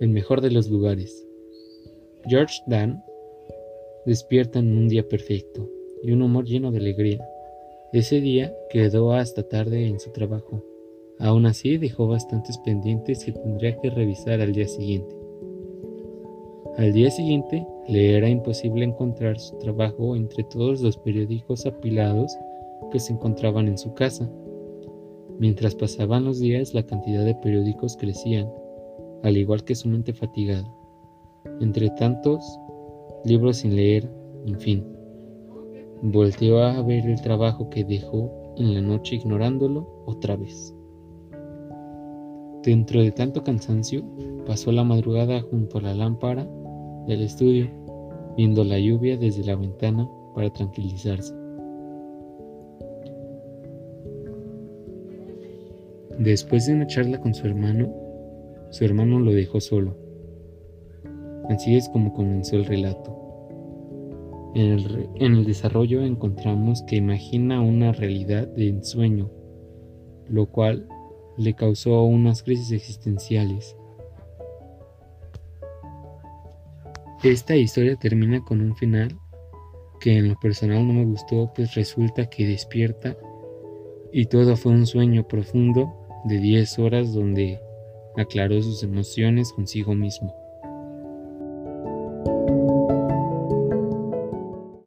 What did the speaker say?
el mejor de los lugares. George Dan despierta en un día perfecto y un humor lleno de alegría. Ese día quedó hasta tarde en su trabajo. Aún así dejó bastantes pendientes que tendría que revisar al día siguiente. Al día siguiente le era imposible encontrar su trabajo entre todos los periódicos apilados que se encontraban en su casa. Mientras pasaban los días la cantidad de periódicos crecían, al igual que su mente fatigada. Entre tantos, libros sin leer, en fin. Volteó a ver el trabajo que dejó en la noche ignorándolo otra vez. Dentro de tanto cansancio, pasó la madrugada junto a la lámpara del estudio, viendo la lluvia desde la ventana para tranquilizarse. Después de una charla con su hermano, su hermano lo dejó solo. Así es como comenzó el relato. En el, desarrollo encontramos que imagina una realidad de ensueño, lo cual le causó unas crisis existenciales. Esta historia termina con un final que en lo personal no me gustó, pues resulta que despierta y todo fue un sueño profundo de 10 horas donde aclaró sus emociones consigo mismo.